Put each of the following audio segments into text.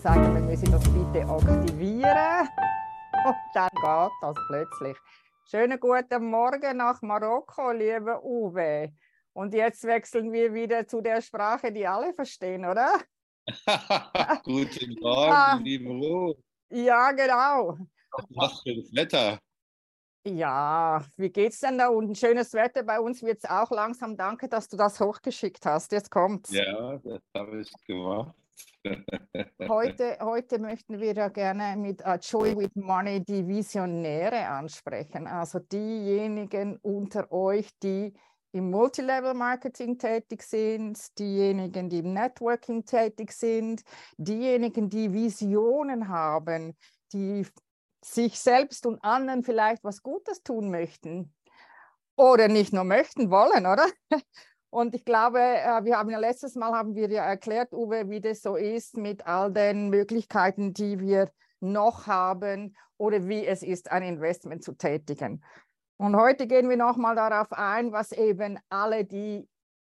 sagen, wir müssen das bitte aktivieren. Und dann geht das plötzlich. Schönen guten Morgen nach Marokko, lieber Uwe. Und jetzt wechseln wir wieder zu der Sprache, die alle verstehen, oder? Guten Morgen, ah, liebe Ruhe. Ja, genau. Was für das Wetter. Ja, wie geht's denn da unten? Schönes Wetter bei uns wird es auch langsam. Danke, dass du das hochgeschickt hast. Jetzt kommt's. Ja, das habe ich gemacht. heute, heute möchten wir ja gerne mit uh, Joy with Money die Visionäre ansprechen. Also diejenigen unter euch, die im Multilevel-Marketing tätig sind, diejenigen, die im Networking tätig sind, diejenigen, die Visionen haben, die sich selbst und anderen vielleicht was Gutes tun möchten oder nicht nur möchten, wollen, oder? Und ich glaube, äh, wir haben ja letztes Mal haben wir ja erklärt, Uwe, wie das so ist mit all den Möglichkeiten, die wir noch haben oder wie es ist, ein Investment zu tätigen. Und heute gehen wir nochmal darauf ein, was eben alle, die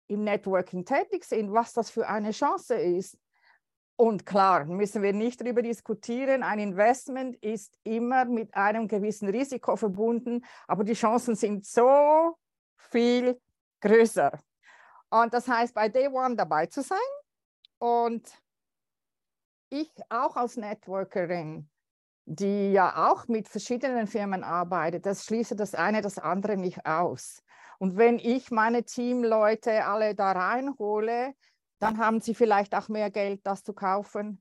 im Networking tätig sind, was das für eine Chance ist. Und klar, müssen wir nicht darüber diskutieren, ein Investment ist immer mit einem gewissen Risiko verbunden, aber die Chancen sind so viel größer. Und das heißt, bei Day One dabei zu sein und ich auch als Networkerin die ja auch mit verschiedenen Firmen arbeitet, das schließt das eine das andere nicht aus. Und wenn ich meine Teamleute alle da reinhole, dann haben sie vielleicht auch mehr Geld, das zu kaufen,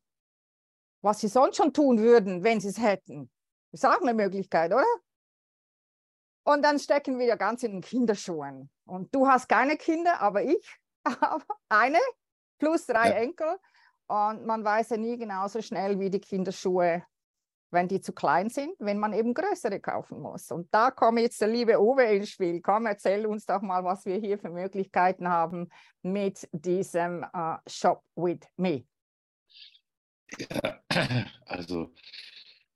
was sie sonst schon tun würden, wenn sie es hätten. Ist auch eine Möglichkeit, oder? Und dann stecken wir ja ganz in den Kinderschuhen. Und du hast keine Kinder, aber ich habe eine plus drei ja. Enkel. Und man weiß ja nie genauso schnell, wie die Kinderschuhe wenn die zu klein sind, wenn man eben größere kaufen muss. Und da kommt jetzt der liebe Uwe ins Spiel. Komm, erzähl uns doch mal, was wir hier für Möglichkeiten haben mit diesem uh, Shop with Me. Ja, also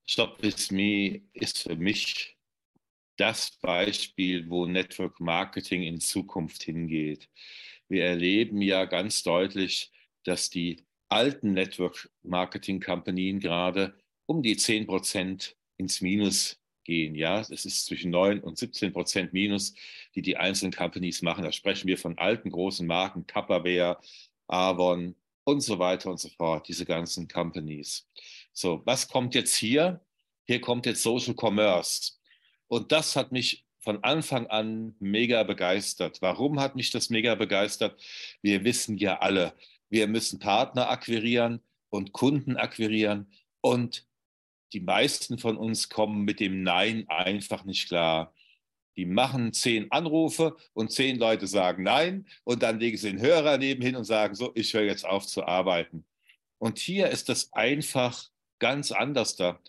Shop with Me ist für mich das Beispiel, wo Network Marketing in Zukunft hingeht. Wir erleben ja ganz deutlich, dass die alten Network Marketing Kompanien gerade um die 10 Prozent ins Minus gehen. Ja, es ist zwischen 9 und 17 Prozent Minus, die die einzelnen Companies machen. Da sprechen wir von alten großen Marken, Tupperware, Avon und so weiter und so fort, diese ganzen Companies. So, was kommt jetzt hier? Hier kommt jetzt Social Commerce. Und das hat mich von Anfang an mega begeistert. Warum hat mich das mega begeistert? Wir wissen ja alle, wir müssen Partner akquirieren und Kunden akquirieren und die meisten von uns kommen mit dem Nein einfach nicht klar. Die machen zehn Anrufe und zehn Leute sagen Nein und dann legen sie den Hörer nebenhin und sagen so, ich höre jetzt auf zu arbeiten. Und hier ist das einfach ganz anders da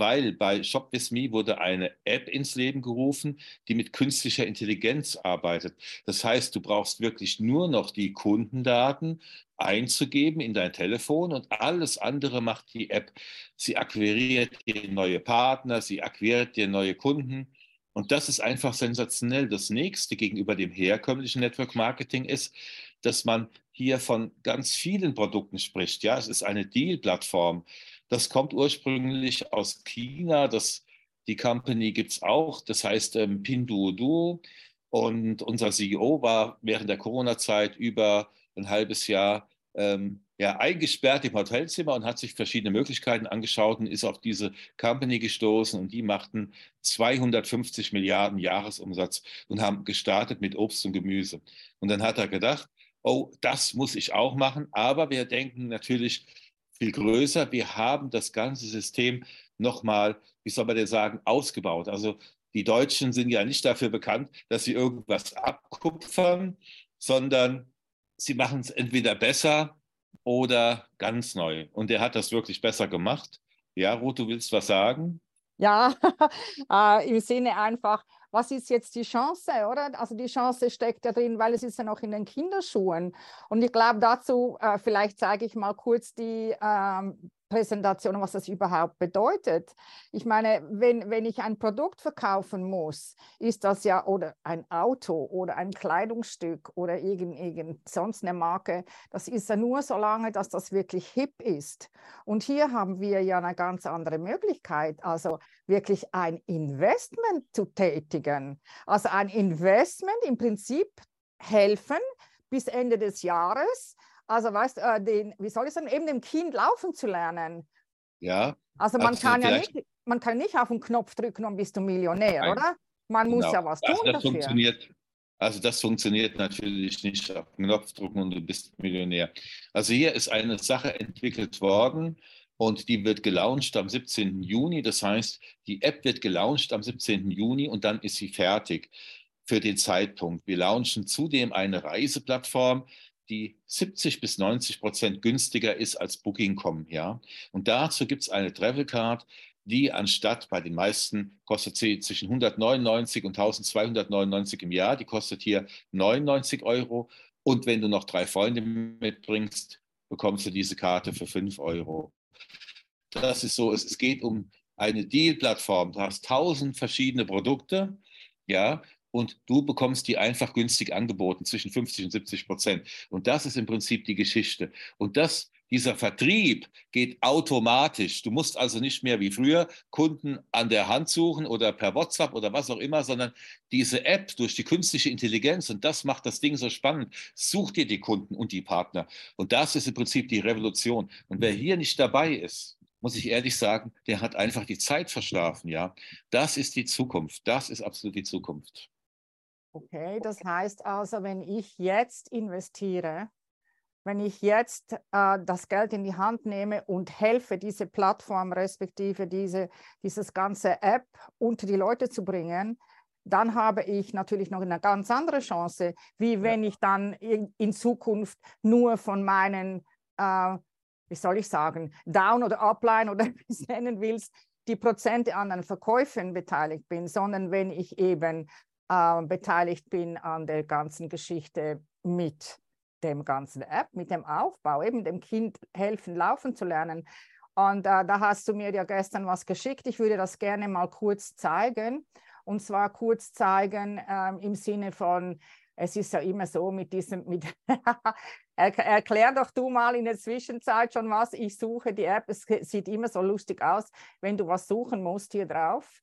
weil bei Shop With Me wurde eine App ins Leben gerufen, die mit künstlicher Intelligenz arbeitet. Das heißt, du brauchst wirklich nur noch die Kundendaten einzugeben in dein Telefon und alles andere macht die App. Sie akquiriert dir neue Partner, sie akquiriert dir neue Kunden. Und das ist einfach sensationell. Das nächste gegenüber dem herkömmlichen Network Marketing ist, dass man hier von ganz vielen Produkten spricht. Ja, es ist eine Deal-Plattform. Das kommt ursprünglich aus China. Das, die Company gibt es auch. Das heißt ähm, Pinduoduo. Und unser CEO war während der Corona-Zeit über ein halbes Jahr ähm, ja, eingesperrt im Hotelzimmer und hat sich verschiedene Möglichkeiten angeschaut und ist auf diese Company gestoßen und die machten 250 Milliarden Jahresumsatz und haben gestartet mit Obst und Gemüse. Und dann hat er gedacht, oh, das muss ich auch machen, aber wir denken natürlich viel größer. Wir haben das ganze System nochmal, wie soll man denn sagen, ausgebaut. Also die Deutschen sind ja nicht dafür bekannt, dass sie irgendwas abkupfern, sondern sie machen es entweder besser oder ganz neu. Und er hat das wirklich besser gemacht. Ja, Ruth, du willst was sagen? Ja, äh, im Sinne einfach, was ist jetzt die Chance, oder? Also die Chance steckt ja drin, weil es ist ja noch in den Kinderschuhen. Und ich glaube dazu, äh, vielleicht zeige ich mal kurz die, ähm, Präsentation, was das überhaupt bedeutet. Ich meine, wenn, wenn ich ein Produkt verkaufen muss, ist das ja oder ein Auto oder ein Kleidungsstück oder irgend, irgend sonst eine Marke, das ist ja nur so lange, dass das wirklich hip ist. Und hier haben wir ja eine ganz andere Möglichkeit, also wirklich ein Investment zu tätigen. Also ein Investment im Prinzip helfen bis Ende des Jahres also weißt du, äh, den, wie soll ich sagen, eben dem Kind laufen zu lernen. Ja. Also man also kann ja nicht, man kann nicht auf den Knopf drücken und bist du Millionär, Nein. oder? Man genau. muss ja was tun das dafür. Funktioniert, also das funktioniert natürlich nicht auf den Knopf drücken und du bist Millionär. Also hier ist eine Sache entwickelt worden und die wird gelauncht am 17. Juni. Das heißt, die App wird gelauncht am 17. Juni und dann ist sie fertig für den Zeitpunkt. Wir launchen zudem eine Reiseplattform, die 70 bis 90 Prozent günstiger ist als Booking.com. Ja? Und dazu gibt es eine Travel Card, die anstatt bei den meisten kostet sie zwischen 199 und 1299 im Jahr. Die kostet hier 99 Euro. Und wenn du noch drei Freunde mitbringst, bekommst du diese Karte für 5 Euro. Das ist so, es, geht um eine Deal-Plattform. Du hast tausend verschiedene Produkte, ja, und du bekommst die einfach günstig angeboten, zwischen 50 und 70 Prozent. Und das ist im Prinzip die Geschichte. Und das, dieser Vertrieb geht automatisch. Du musst also nicht mehr wie früher Kunden an der Hand suchen oder per WhatsApp oder was auch immer, sondern diese App durch die künstliche Intelligenz, und das macht das Ding so spannend, sucht dir die Kunden und die Partner. Und das ist im Prinzip die Revolution. Und wer hier nicht dabei ist, muss ich ehrlich sagen, der hat einfach die Zeit verschlafen, ja. Das ist die Zukunft. Das ist absolut die Zukunft. Okay, das heißt also, wenn ich jetzt investiere, wenn ich jetzt äh, das Geld in die Hand nehme und helfe, diese Plattform respektive diese, dieses ganze App unter die Leute zu bringen, dann habe ich natürlich noch eine ganz andere Chance, wie wenn ich dann in, in Zukunft nur von meinen, äh, wie soll ich sagen, Down- oder Upline oder wie es nennen willst, die Prozente an den Verkäufen beteiligt bin, sondern wenn ich eben äh, beteiligt bin an der ganzen Geschichte mit dem ganzen App, mit dem Aufbau, eben dem Kind helfen, laufen zu lernen. Und äh, da hast du mir ja gestern was geschickt. Ich würde das gerne mal kurz zeigen. Und zwar kurz zeigen äh, im Sinne von, es ist ja immer so mit diesem, mit erklär doch du mal in der Zwischenzeit schon was. Ich suche die App. Es sieht immer so lustig aus, wenn du was suchen musst hier drauf.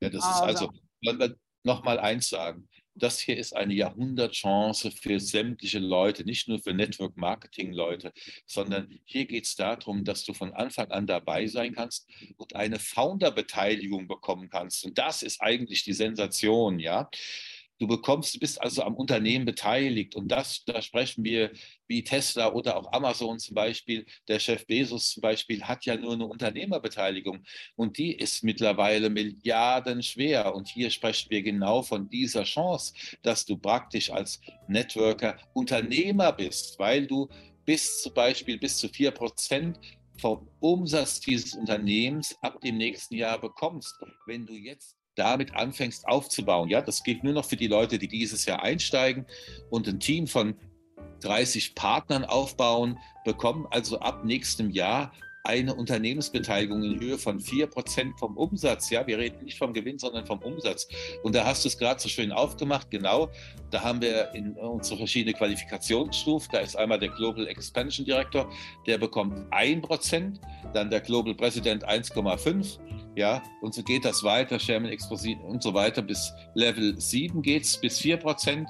Ja, das also, ist also, nochmal eins sagen. Das hier ist eine Jahrhundertchance für sämtliche Leute, nicht nur für Network-Marketing-Leute, sondern hier geht es darum, dass du von Anfang an dabei sein kannst und eine Founder-Beteiligung bekommen kannst. Und das ist eigentlich die Sensation, ja. Du bekommst, bist also am Unternehmen beteiligt und das, da sprechen wir wie Tesla oder auch Amazon zum Beispiel. Der Chef Bezos zum Beispiel hat ja nur eine Unternehmerbeteiligung und die ist mittlerweile milliardenschwer. Und hier sprechen wir genau von dieser Chance, dass du praktisch als Networker Unternehmer bist, weil du bis zum Beispiel bis zu vier Prozent vom Umsatz dieses Unternehmens ab dem nächsten Jahr bekommst. Wenn du jetzt damit anfängst aufzubauen. Ja, das gilt nur noch für die Leute, die dieses Jahr einsteigen und ein Team von 30 Partnern aufbauen, bekommen also ab nächstem Jahr eine Unternehmensbeteiligung in Höhe von 4% vom Umsatz. Ja, wir reden nicht vom Gewinn, sondern vom Umsatz. Und da hast du es gerade so schön aufgemacht. Genau, da haben wir in unsere verschiedenen Qualifikationsstufen. Da ist einmal der Global Expansion Director, der bekommt 1%, dann der Global President 1,5%. Ja, und so geht das weiter, Sherman Exposition und so weiter. Bis Level 7 geht es, bis 4%.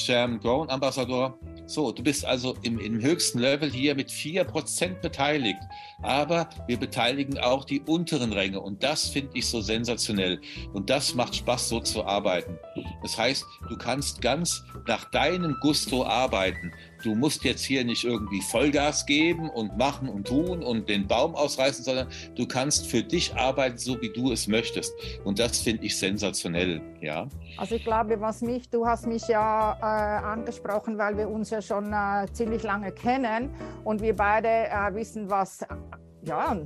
Sherman Grown Ambassador so, du bist also im, im höchsten Level hier mit 4% beteiligt. Aber wir beteiligen auch die unteren Ränge und das finde ich so sensationell. Und das macht Spaß, so zu arbeiten. Das heißt, du kannst ganz nach deinem Gusto arbeiten. Du musst jetzt hier nicht irgendwie Vollgas geben und machen und tun und den Baum ausreißen, sondern du kannst für dich arbeiten, so wie du es möchtest. Und das finde ich sensationell. Ja. Also ich glaube, was mich, du hast mich ja äh, angesprochen, weil wir uns ja schon äh, ziemlich lange kennen und wir beide äh, wissen, was ja,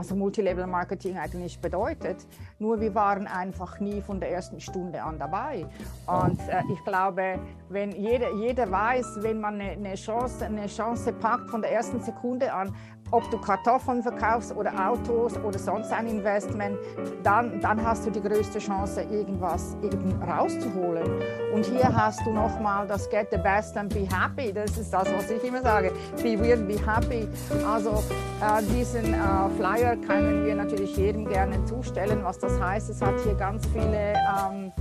also Multilevel-Marketing eigentlich bedeutet. Nur wir waren einfach nie von der ersten Stunde an dabei. Und äh, ich glaube, wenn jeder, jeder weiß, wenn man eine, eine, Chance, eine Chance packt von der ersten Sekunde an, ob du Kartoffeln verkaufst oder Autos oder sonst ein Investment, dann, dann hast du die größte Chance, irgendwas eben rauszuholen. Und hier hast du nochmal das Get the Best and Be Happy. Das ist das, was ich immer sage. Be real, be happy. Also äh, diesen äh, Flyer können wir natürlich jedem gerne zustellen. Was das heißt, es hat hier ganz viele ähm,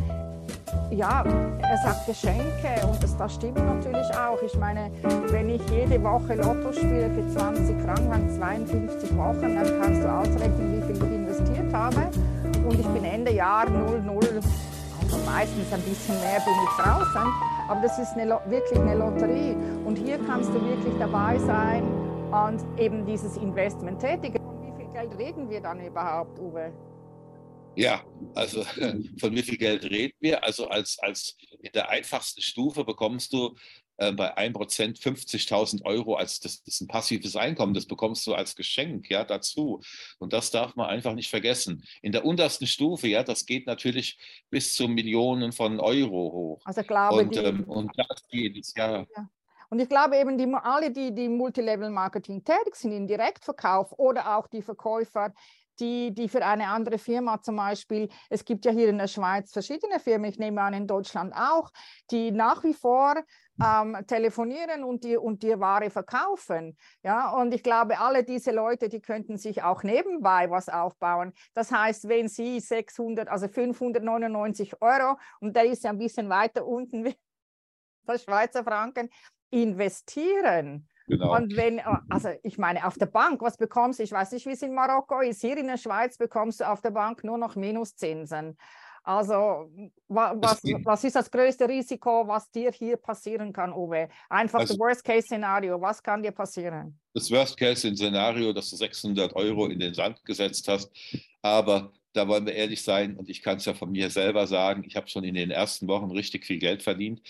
ja, er sagt Geschenke und das, das stimmt natürlich auch. Ich meine, wenn ich jede Woche Lotto spiele für 20 Franken, 52 Wochen, dann kannst du ausrechnen, wie viel ich investiert habe. Und ich bin Ende Jahr 0,0, also meistens ein bisschen mehr bin ich draußen. Aber das ist eine, wirklich eine Lotterie. Und hier kannst du wirklich dabei sein und eben dieses Investment tätigen. Von wie viel Geld reden wir dann überhaupt, Uwe? Ja, also von wie viel Geld reden wir? Also als, als in der einfachsten Stufe bekommst du äh, bei 1% 50.000 Euro als das, das, ist ein passives Einkommen, das bekommst du als Geschenk ja dazu. Und das darf man einfach nicht vergessen. In der untersten Stufe, ja, das geht natürlich bis zu Millionen von Euro hoch. Also glaube und, die, ähm, und das geht, ja. ja. Und ich glaube eben, die, alle, die, die Multilevel-Marketing tätig sind, im Direktverkauf oder auch die Verkäufer, die, die für eine andere Firma zum Beispiel, es gibt ja hier in der Schweiz verschiedene Firmen, ich nehme an in Deutschland auch, die nach wie vor ähm, telefonieren und die, und die Ware verkaufen. Ja, und ich glaube, alle diese Leute, die könnten sich auch nebenbei was aufbauen. Das heißt, wenn sie 600, also 599 Euro, und der ist ja ein bisschen weiter unten wie der Schweizer Franken, investieren, Genau. Und wenn, also ich meine, auf der Bank, was bekommst du? Ich weiß nicht, wie es in Marokko ist. Hier in der Schweiz bekommst du auf der Bank nur noch Minuszinsen. Also, was, was ist das größte Risiko, was dir hier passieren kann, Uwe? Einfach also, das Worst-Case-Szenario. Was kann dir passieren? Das Worst-Case-Szenario, dass du 600 Euro in den Sand gesetzt hast. Aber da wollen wir ehrlich sein, und ich kann es ja von mir selber sagen, ich habe schon in den ersten Wochen richtig viel Geld verdient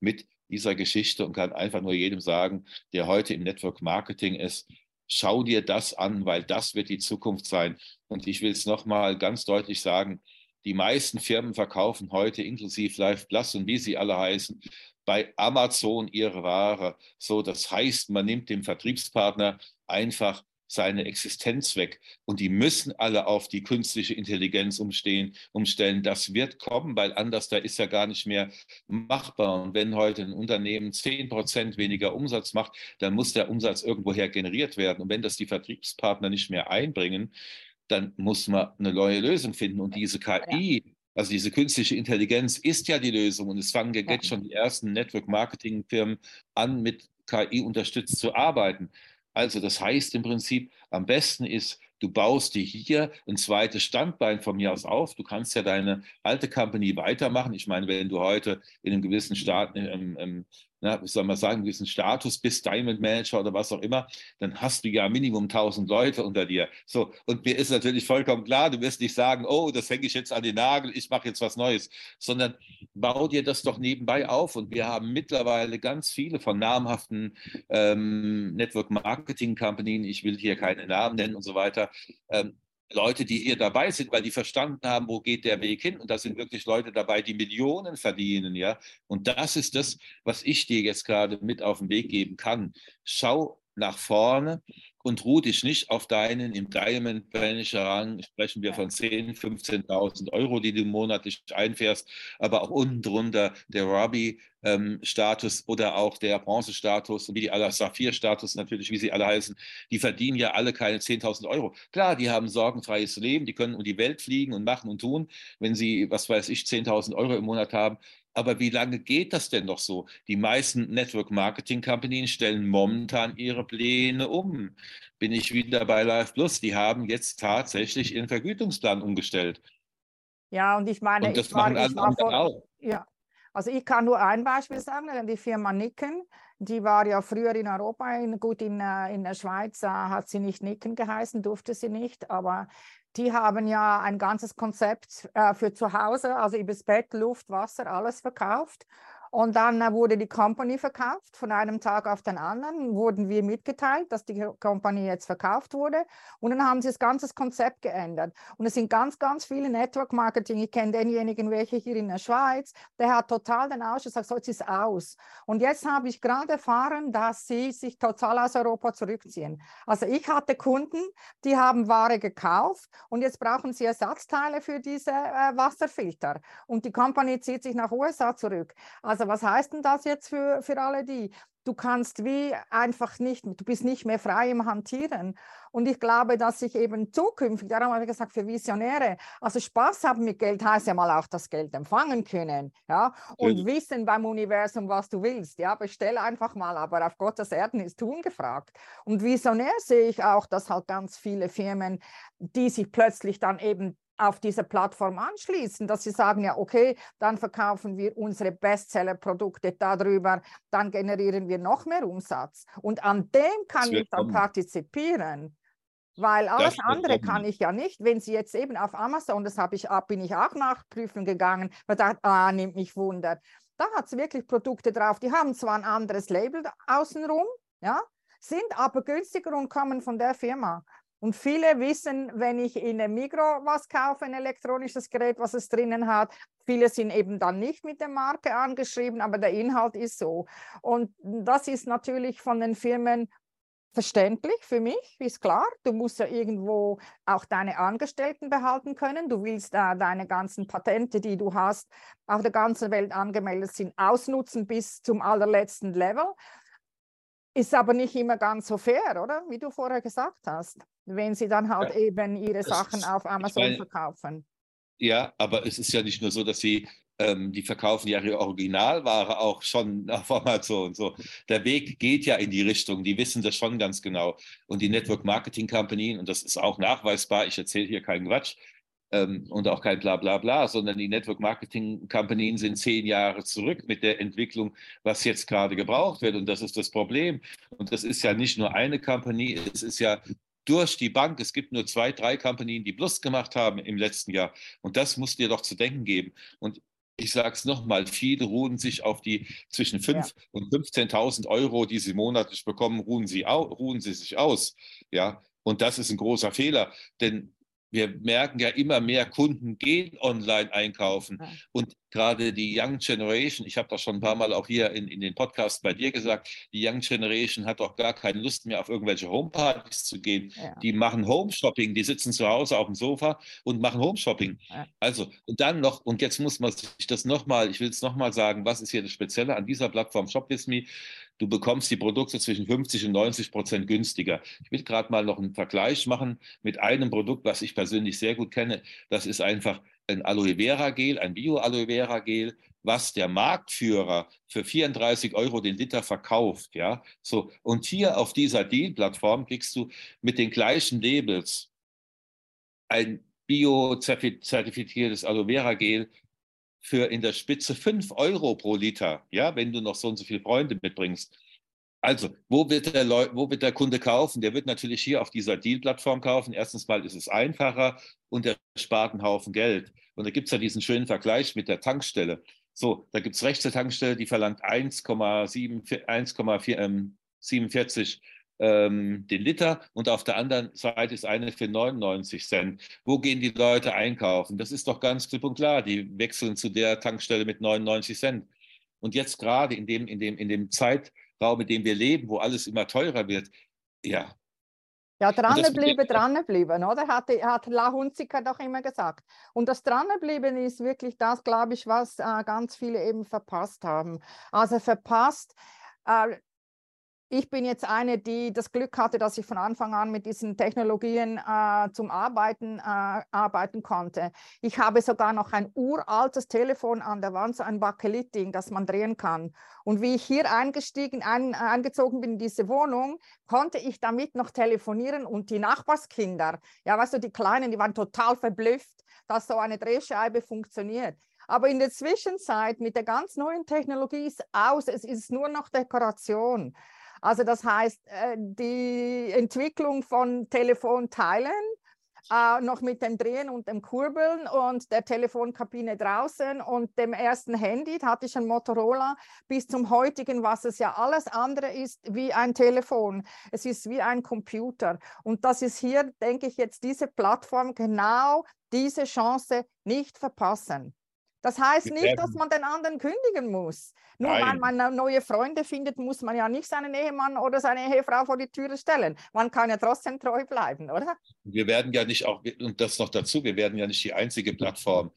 mit dieser Geschichte und kann einfach nur jedem sagen, der heute im Network Marketing ist, schau dir das an, weil das wird die Zukunft sein. Und ich will es nochmal ganz deutlich sagen, die meisten Firmen verkaufen heute inklusive Live Plus und wie sie alle heißen, bei Amazon ihre Ware. So, das heißt, man nimmt dem Vertriebspartner einfach seine Existenz weg. Und die müssen alle auf die künstliche Intelligenz umstehen, umstellen. Das wird kommen, weil anders da ist ja gar nicht mehr machbar. Und wenn heute ein Unternehmen 10 Prozent weniger Umsatz macht, dann muss der Umsatz irgendwoher generiert werden. Und wenn das die Vertriebspartner nicht mehr einbringen, dann muss man eine neue Lösung finden. Und diese KI, also diese künstliche Intelligenz ist ja die Lösung. Und es fangen jetzt schon die ersten Network-Marketing-Firmen an, mit KI unterstützt zu arbeiten. Also das heißt im Prinzip, am besten ist, du baust dir hier ein zweites Standbein von mir aus auf. Du kannst ja deine alte Company weitermachen. Ich meine, wenn du heute in einem gewissen Staat, im, im, na, wie soll man sagen, gewissen Status bist, Diamond Manager oder was auch immer, dann hast du ja Minimum 1000 Leute unter dir. So, und mir ist natürlich vollkommen klar, du wirst nicht sagen, oh, das hänge ich jetzt an den Nagel, ich mache jetzt was Neues, sondern bau dir das doch nebenbei auf. Und wir haben mittlerweile ganz viele von namhaften ähm, Network Marketing Companies, ich will hier keine Namen nennen und so weiter, ähm, Leute, die hier dabei sind, weil die verstanden haben, wo geht der Weg hin. Und da sind wirklich Leute dabei, die Millionen verdienen, ja. Und das ist das, was ich dir jetzt gerade mit auf den Weg geben kann. Schau nach vorne und ruh dich nicht auf deinen im Diamond Manager Rang. Sprechen wir von 10.000, 15.000 Euro, die du monatlich einfährst, aber auch unten drunter der Robbie ähm, Status oder auch der Bronze-Status, wie die alle Saphir-Status natürlich, wie sie alle heißen, die verdienen ja alle keine 10.000 Euro. Klar, die haben sorgenfreies Leben, die können um die Welt fliegen und machen und tun, wenn sie, was weiß ich, 10.000 Euro im Monat haben. Aber wie lange geht das denn noch so? Die meisten Network Marketing Companies stellen momentan ihre Pläne um. Bin ich wieder bei Live Plus? Die haben jetzt tatsächlich ihren Vergütungsplan umgestellt. Ja, und ich meine, und das ich machen war, alle anderen auch. Ja, also ich kann nur ein Beispiel sagen, die Firma Nicken, die war ja früher in Europa, in, gut in, äh, in der Schweiz äh, hat sie nicht Nicken geheißen, durfte sie nicht, aber die haben ja ein ganzes Konzept äh, für zu Hause, also übers Bett, Luft, Wasser, alles verkauft. Und dann äh, wurde die Company verkauft. Von einem Tag auf den anderen wurden wir mitgeteilt, dass die Company jetzt verkauft wurde. Und dann haben sie das ganze Konzept geändert. Und es sind ganz, ganz viele Network Marketing. Ich kenne denjenigen, welche hier in der Schweiz, der hat total den Ausschuss gesagt, so jetzt ist aus. Und jetzt habe ich gerade erfahren, dass sie sich total aus Europa zurückziehen. Also ich hatte Kunden, die haben Ware gekauft und jetzt brauchen sie Ersatzteile für diese äh, Wasserfilter. Und die Company zieht sich nach USA zurück. Also was heißt denn das jetzt für, für alle die? Du kannst wie einfach nicht, du bist nicht mehr frei im Hantieren. Und ich glaube, dass ich eben zukünftig, darum habe ich gesagt, für Visionäre, also Spaß haben mit Geld heißt ja mal auch das Geld empfangen können, ja, und mhm. wissen beim Universum, was du willst, ja, bestell einfach mal, aber auf Gottes Erden ist tun gefragt. Und visionär sehe ich auch, dass halt ganz viele Firmen, die sich plötzlich dann eben auf diese Plattform anschließen, dass sie sagen, ja, okay, dann verkaufen wir unsere Bestseller-Produkte darüber, dann generieren wir noch mehr Umsatz. Und an dem kann ich dann kommen. partizipieren. Weil alles andere kommen. kann ich ja nicht. Wenn Sie jetzt eben auf Amazon, das habe ich, bin ich auch nachprüfen gegangen, weil da ah, nimmt mich Wunder. Da hat es wirklich Produkte drauf, die haben zwar ein anderes Label außenrum, ja, sind aber günstiger und kommen von der Firma. Und viele wissen, wenn ich in einem Migro was kaufe, ein elektronisches Gerät, was es drinnen hat, viele sind eben dann nicht mit der Marke angeschrieben, aber der Inhalt ist so. Und das ist natürlich von den Firmen verständlich für mich, ist klar. Du musst ja irgendwo auch deine Angestellten behalten können. Du willst äh, deine ganzen Patente, die du hast, auf der ganzen Welt angemeldet sind, ausnutzen bis zum allerletzten Level. Ist aber nicht immer ganz so fair, oder? Wie du vorher gesagt hast, wenn sie dann halt ja. eben ihre Sachen ist, auf Amazon meine, verkaufen. Ja, aber es ist ja nicht nur so, dass sie, ähm, die verkaufen ja ihre Originalware auch schon auf Amazon. So. Der Weg geht ja in die Richtung, die wissen das schon ganz genau. Und die Network Marketing Company, und das ist auch nachweisbar, ich erzähle hier keinen Quatsch, ähm, und auch kein Blablabla, bla, bla, sondern die Network Marketing Companies sind zehn Jahre zurück mit der Entwicklung, was jetzt gerade gebraucht wird. Und das ist das Problem. Und das ist ja nicht nur eine Company, es ist ja durch die Bank. Es gibt nur zwei, drei Companies, die Plus gemacht haben im letzten Jahr. Und das muss dir doch zu denken geben. Und ich sage es nochmal, viele ruhen sich auf die zwischen 5 ja. und 15.000 Euro, die sie monatlich bekommen, ruhen sie, ruhen sie sich aus. Ja, und das ist ein großer Fehler, denn wir merken ja immer mehr Kunden gehen online einkaufen. Und gerade die Young Generation, ich habe das schon ein paar Mal auch hier in, in den Podcast bei dir gesagt, die Young Generation hat auch gar keine Lust mehr auf irgendwelche Homepartys zu gehen. Ja. Die machen Home-Shopping, die sitzen zu Hause auf dem Sofa und machen Home-Shopping. Ja. Also, und dann noch, und jetzt muss man sich das nochmal, ich will es nochmal sagen, was ist hier das Spezielle an dieser Plattform Shop With Me? du bekommst die Produkte zwischen 50 und 90 Prozent günstiger. Ich will gerade mal noch einen Vergleich machen mit einem Produkt, was ich persönlich sehr gut kenne. Das ist einfach ein Aloe Vera Gel, ein Bio-Aloe Vera Gel, was der Marktführer für 34 Euro den Liter verkauft. Ja? So, und hier auf dieser Deal-Plattform kriegst du mit den gleichen Labels ein bio-zertifiziertes Aloe Vera Gel für in der Spitze 5 Euro pro Liter, ja, wenn du noch so und so viele Freunde mitbringst. Also, wo wird, der Leu wo wird der Kunde kaufen? Der wird natürlich hier auf dieser Deal-Plattform kaufen. Erstens mal ist es einfacher und er spart einen Haufen Geld. Und da gibt es ja diesen schönen Vergleich mit der Tankstelle. So, da gibt es rechts eine Tankstelle, die verlangt 1,47 ähm, den Liter und auf der anderen Seite ist eine für 99 Cent. Wo gehen die Leute einkaufen? Das ist doch ganz klipp und klar. Die wechseln zu der Tankstelle mit 99 Cent. Und jetzt gerade in dem, in, dem, in dem Zeitraum, in dem wir leben, wo alles immer teurer wird, ja. Ja, dranbleiben, dranbleiben, oder? Hat, hat La Hunziker doch immer gesagt. Und das dranbleiben ist wirklich das, glaube ich, was äh, ganz viele eben verpasst haben. Also verpasst, äh, ich bin jetzt eine, die das Glück hatte, dass ich von Anfang an mit diesen Technologien äh, zum Arbeiten äh, arbeiten konnte. Ich habe sogar noch ein uraltes Telefon an der Wand, so ein Bakelit-Ding, das man drehen kann. Und wie ich hier eingestiegen, ein, eingezogen bin in diese Wohnung, konnte ich damit noch telefonieren und die Nachbarskinder, ja, weißt du, die Kleinen, die waren total verblüfft, dass so eine Drehscheibe funktioniert. Aber in der Zwischenzeit mit der ganz neuen Technologie ist aus, es ist nur noch Dekoration. Also das heißt, äh, die Entwicklung von Telefonteilen äh, noch mit dem Drehen und dem Kurbeln und der Telefonkabine draußen und dem ersten Handy, da hatte ich ein Motorola, bis zum heutigen, was es ja alles andere ist wie ein Telefon. Es ist wie ein Computer. Und das ist hier, denke ich, jetzt diese Plattform genau diese Chance nicht verpassen. Das heißt nicht, dass man den anderen kündigen muss. Nur Nein. weil man neue Freunde findet, muss man ja nicht seinen Ehemann oder seine Ehefrau vor die Türe stellen. Man kann ja trotzdem treu bleiben, oder? Wir werden ja nicht auch, und das noch dazu, wir werden ja nicht die einzige Plattform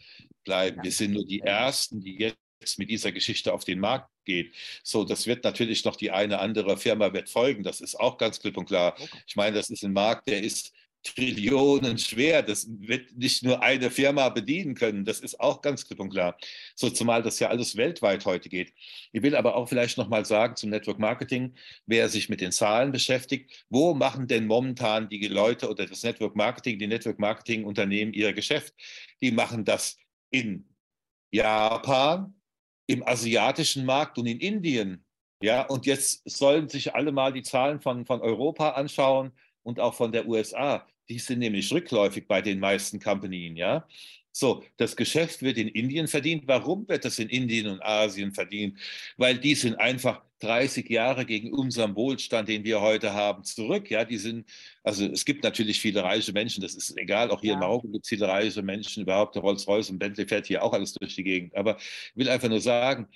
bleiben. Ja. Wir sind nur die Ersten, die jetzt mit dieser Geschichte auf den Markt geht. So, das wird natürlich noch die eine andere Firma wird folgen. Das ist auch ganz klipp und klar. Ich meine, das ist ein Markt, der ist Trillionen schwer. Das wird nicht nur eine Firma bedienen können. Das ist auch ganz klipp und klar. So, zumal das ja alles weltweit heute geht. Ich will aber auch vielleicht noch mal sagen zum Network Marketing, wer sich mit den Zahlen beschäftigt, wo machen denn momentan die Leute oder das Network Marketing, die Network Marketing Unternehmen ihr Geschäft? Die machen das in Japan, im asiatischen Markt und in Indien. Ja, und jetzt sollen sich alle mal die Zahlen von, von Europa anschauen und auch von der USA. Die sind nämlich rückläufig bei den meisten Companies, ja. So, das Geschäft wird in Indien verdient. Warum wird das in Indien und Asien verdient? Weil die sind einfach 30 Jahre gegen unseren Wohlstand, den wir heute haben, zurück. Ja, die sind, also es gibt natürlich viele reiche Menschen, das ist egal, auch hier ja. in Marokko gibt es viele reiche Menschen, überhaupt der Rolls-Royce und Bentley fährt hier auch alles durch die Gegend. Aber ich will einfach nur sagen,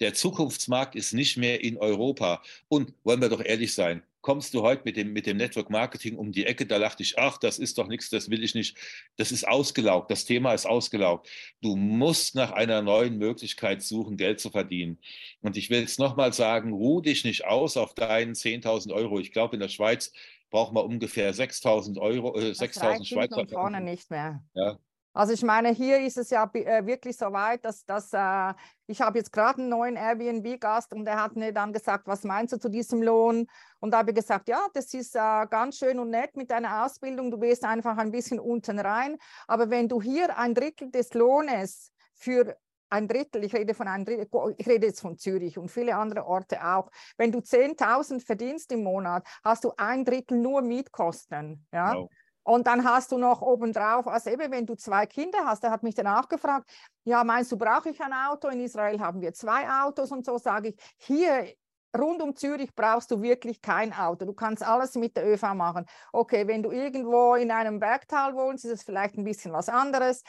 der Zukunftsmarkt ist nicht mehr in Europa. Und wollen wir doch ehrlich sein, kommst du heute mit dem, mit dem Network Marketing um die Ecke, da dachte ich, ach, das ist doch nichts, das will ich nicht. Das ist ausgelaugt, das Thema ist ausgelaugt. Du musst nach einer neuen Möglichkeit suchen, Geld zu verdienen. Und ich will es nochmal sagen, ruh dich nicht aus auf deinen 10.000 Euro. Ich glaube, in der Schweiz braucht man ungefähr 6.000 Euro, äh, 6.000 Schweizer. vorne nicht mehr. Ja, also ich meine, hier ist es ja äh, wirklich so weit, dass, dass äh, ich habe jetzt gerade einen neuen Airbnb-Gast und der hat mir dann gesagt, was meinst du zu diesem Lohn? Und da habe ich gesagt, ja, das ist äh, ganz schön und nett mit deiner Ausbildung, du gehst einfach ein bisschen unten rein. Aber wenn du hier ein Drittel des Lohnes für ein Drittel, ich rede von einem Drittel, ich rede jetzt von Zürich und viele andere Orte auch. Wenn du 10.000 verdienst im Monat, hast du ein Drittel nur Mietkosten. Ja? Wow. Und dann hast du noch obendrauf, also eben, wenn du zwei Kinder hast, der hat mich dann auch gefragt, ja, meinst du, brauche ich ein Auto? In Israel haben wir zwei Autos und so sage ich, hier rund um Zürich brauchst du wirklich kein Auto. Du kannst alles mit der ÖV machen. Okay, wenn du irgendwo in einem Bergtal wohnst, ist es vielleicht ein bisschen was anderes.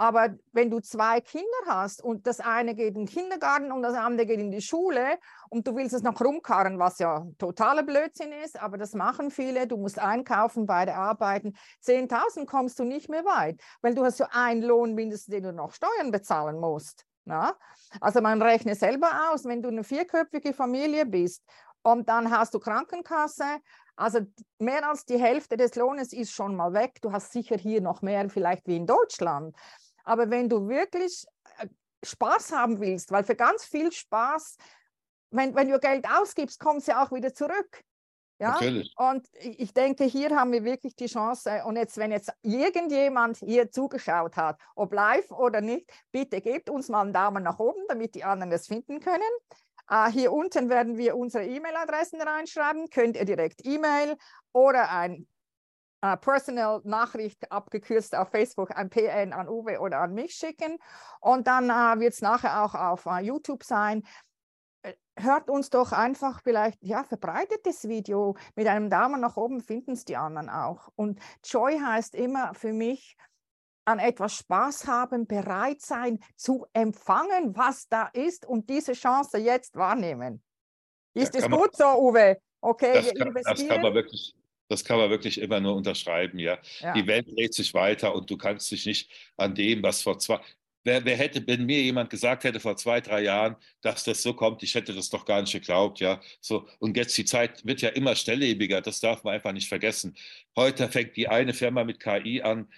Aber wenn du zwei Kinder hast und das eine geht in den Kindergarten und das andere geht in die Schule und du willst es noch rumkarren, was ja totaler Blödsinn ist, aber das machen viele, du musst einkaufen, beide arbeiten, 10.000 kommst du nicht mehr weit, weil du hast so einen Lohn mindestens, den du noch Steuern bezahlen musst. Na? Also man rechnet selber aus, wenn du eine vierköpfige Familie bist und dann hast du Krankenkasse, also mehr als die Hälfte des Lohnes ist schon mal weg. Du hast sicher hier noch mehr vielleicht wie in Deutschland. Aber wenn du wirklich äh, Spaß haben willst, weil für ganz viel Spaß, wenn, wenn du Geld ausgibst, kommt es ja auch wieder zurück. Ja? Natürlich. Und ich denke, hier haben wir wirklich die Chance. Und jetzt, wenn jetzt irgendjemand hier zugeschaut hat, ob live oder nicht, bitte gebt uns mal einen Daumen nach oben, damit die anderen es finden können. Uh, hier unten werden wir unsere E-Mail-Adressen reinschreiben. Könnt ihr direkt E-Mail oder ein uh, Personal Nachricht abgekürzt auf Facebook, ein PN an Uwe oder an mich schicken. Und dann uh, wird es nachher auch auf YouTube sein äh, hört uns doch einfach vielleicht, ja, verbreitet das Video mit einem Daumen nach oben, finden es die anderen auch. Und Joy heißt immer für mich, an etwas Spaß haben, bereit sein zu empfangen, was da ist und diese Chance jetzt wahrnehmen. Ist es gut so, Uwe? Okay, das kann, das kann man wirklich, das kann man wirklich immer nur unterschreiben, ja. ja. Die Welt dreht sich weiter und du kannst dich nicht an dem, was vor zwei. Wer, wer, hätte, wenn mir jemand gesagt hätte vor zwei, drei Jahren, dass das so kommt, ich hätte das doch gar nicht geglaubt, ja. So, und jetzt die Zeit wird ja immer schnelllebiger, das darf man einfach nicht vergessen. Heute fängt die eine Firma mit KI an,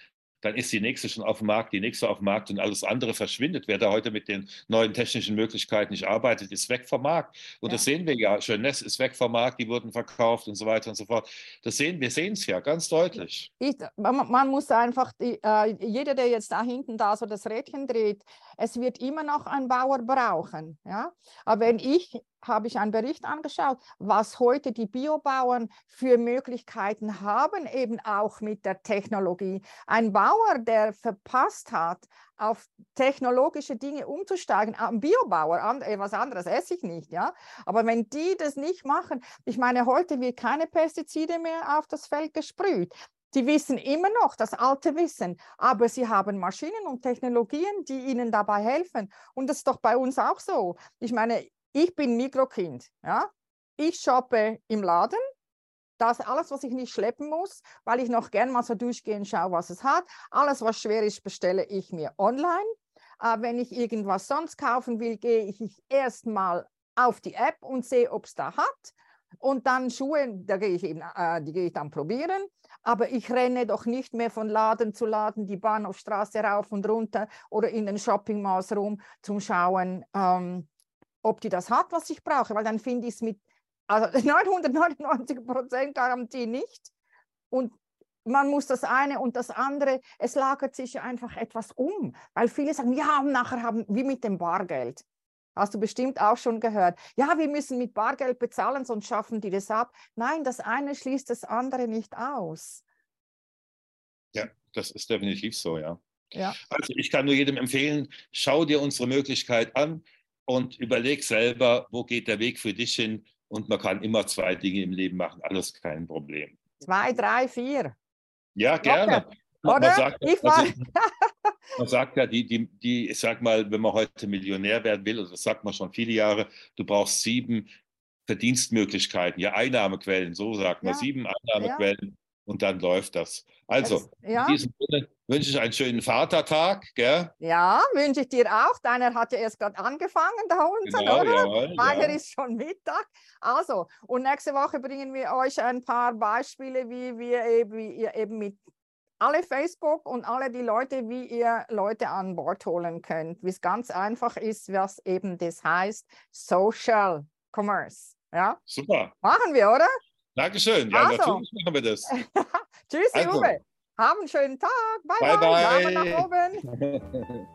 dann ist die nächste schon auf dem Markt, die nächste auf dem Markt und alles andere verschwindet. Wer da heute mit den neuen technischen Möglichkeiten nicht arbeitet, ist weg vom Markt. Und ja. das sehen wir ja. Jeunesse ist weg vom Markt, die wurden verkauft und so weiter und so fort. Das sehen wir sehen es ja ganz deutlich. Ich, man, man, muss einfach, die, äh, jeder, der jetzt da hinten da so das Rädchen dreht, es wird immer noch ein Bauer brauchen. Ja? Aber wenn ich habe ich einen Bericht angeschaut, was heute die Biobauern für Möglichkeiten haben, eben auch mit der Technologie. Ein Bauer, der verpasst hat, auf technologische Dinge umzusteigen, ein Biobauer, äh, was anderes esse ich nicht, ja. Aber wenn die das nicht machen, ich meine, heute wird keine Pestizide mehr auf das Feld gesprüht. Die wissen immer noch das alte Wissen, aber sie haben Maschinen und Technologien, die ihnen dabei helfen. Und das ist doch bei uns auch so. Ich meine, ich bin Mikrokind. Ja? Ich shoppe im Laden. Das alles, was ich nicht schleppen muss, weil ich noch gern mal so durchgehen schaue, was es hat. Alles, was schwer ist, bestelle ich mir online. Äh, wenn ich irgendwas sonst kaufen will, gehe ich erstmal auf die App und sehe, ob es da hat. Und dann Schuhe, da gehe ich eben, äh, die gehe ich dann probieren. Aber ich renne doch nicht mehr von Laden zu Laden, die Bahnhofstraße rauf und runter oder in den Shoppingmalls rum zum Schauen, ähm, ob die das hat, was ich brauche, weil dann finde ich es mit also 999 Prozent Garantie nicht. Und man muss das eine und das andere, es lagert sich einfach etwas um, weil viele sagen, ja, und nachher haben, wie mit dem Bargeld. Hast du bestimmt auch schon gehört. Ja, wir müssen mit Bargeld bezahlen, sonst schaffen die das ab. Nein, das eine schließt das andere nicht aus. Ja, das ist definitiv so, ja. ja. Also ich kann nur jedem empfehlen, schau dir unsere Möglichkeit an und überleg selber, wo geht der Weg für dich hin. Und man kann immer zwei Dinge im Leben machen, alles kein Problem. Zwei, drei, vier. Ja, gerne. Man, Oder? Man sagt, ich war, also, man sagt ja, die, die, die, ich sag mal, wenn man heute Millionär werden will, also das sagt man schon viele Jahre, du brauchst sieben Verdienstmöglichkeiten, ja, Einnahmequellen, so sagt man, ja, sieben Einnahmequellen ja. Und dann läuft das. Also, das, ja. in diesem Sinne wünsche ich einen schönen Vatertag, gell? Ja, wünsche ich dir auch. Deiner hat ja erst gerade angefangen, der Hund, genau, oder? Jawohl, Meiner ja. ist schon Mittag. Also, und nächste Woche bringen wir euch ein paar Beispiele, wie wir eben, wie ihr eben mit alle Facebook und alle die Leute, wie ihr Leute an Bord holen könnt, wie es ganz einfach ist, was eben das heißt, Social Commerce. Ja? Super. Machen wir, oder? Dankeschön. Ja, also. natürlich machen wir das. Tschüss, also. Uwe. Haben einen schönen Tag. Bye, bye. bye. bye. Daumen nach oben.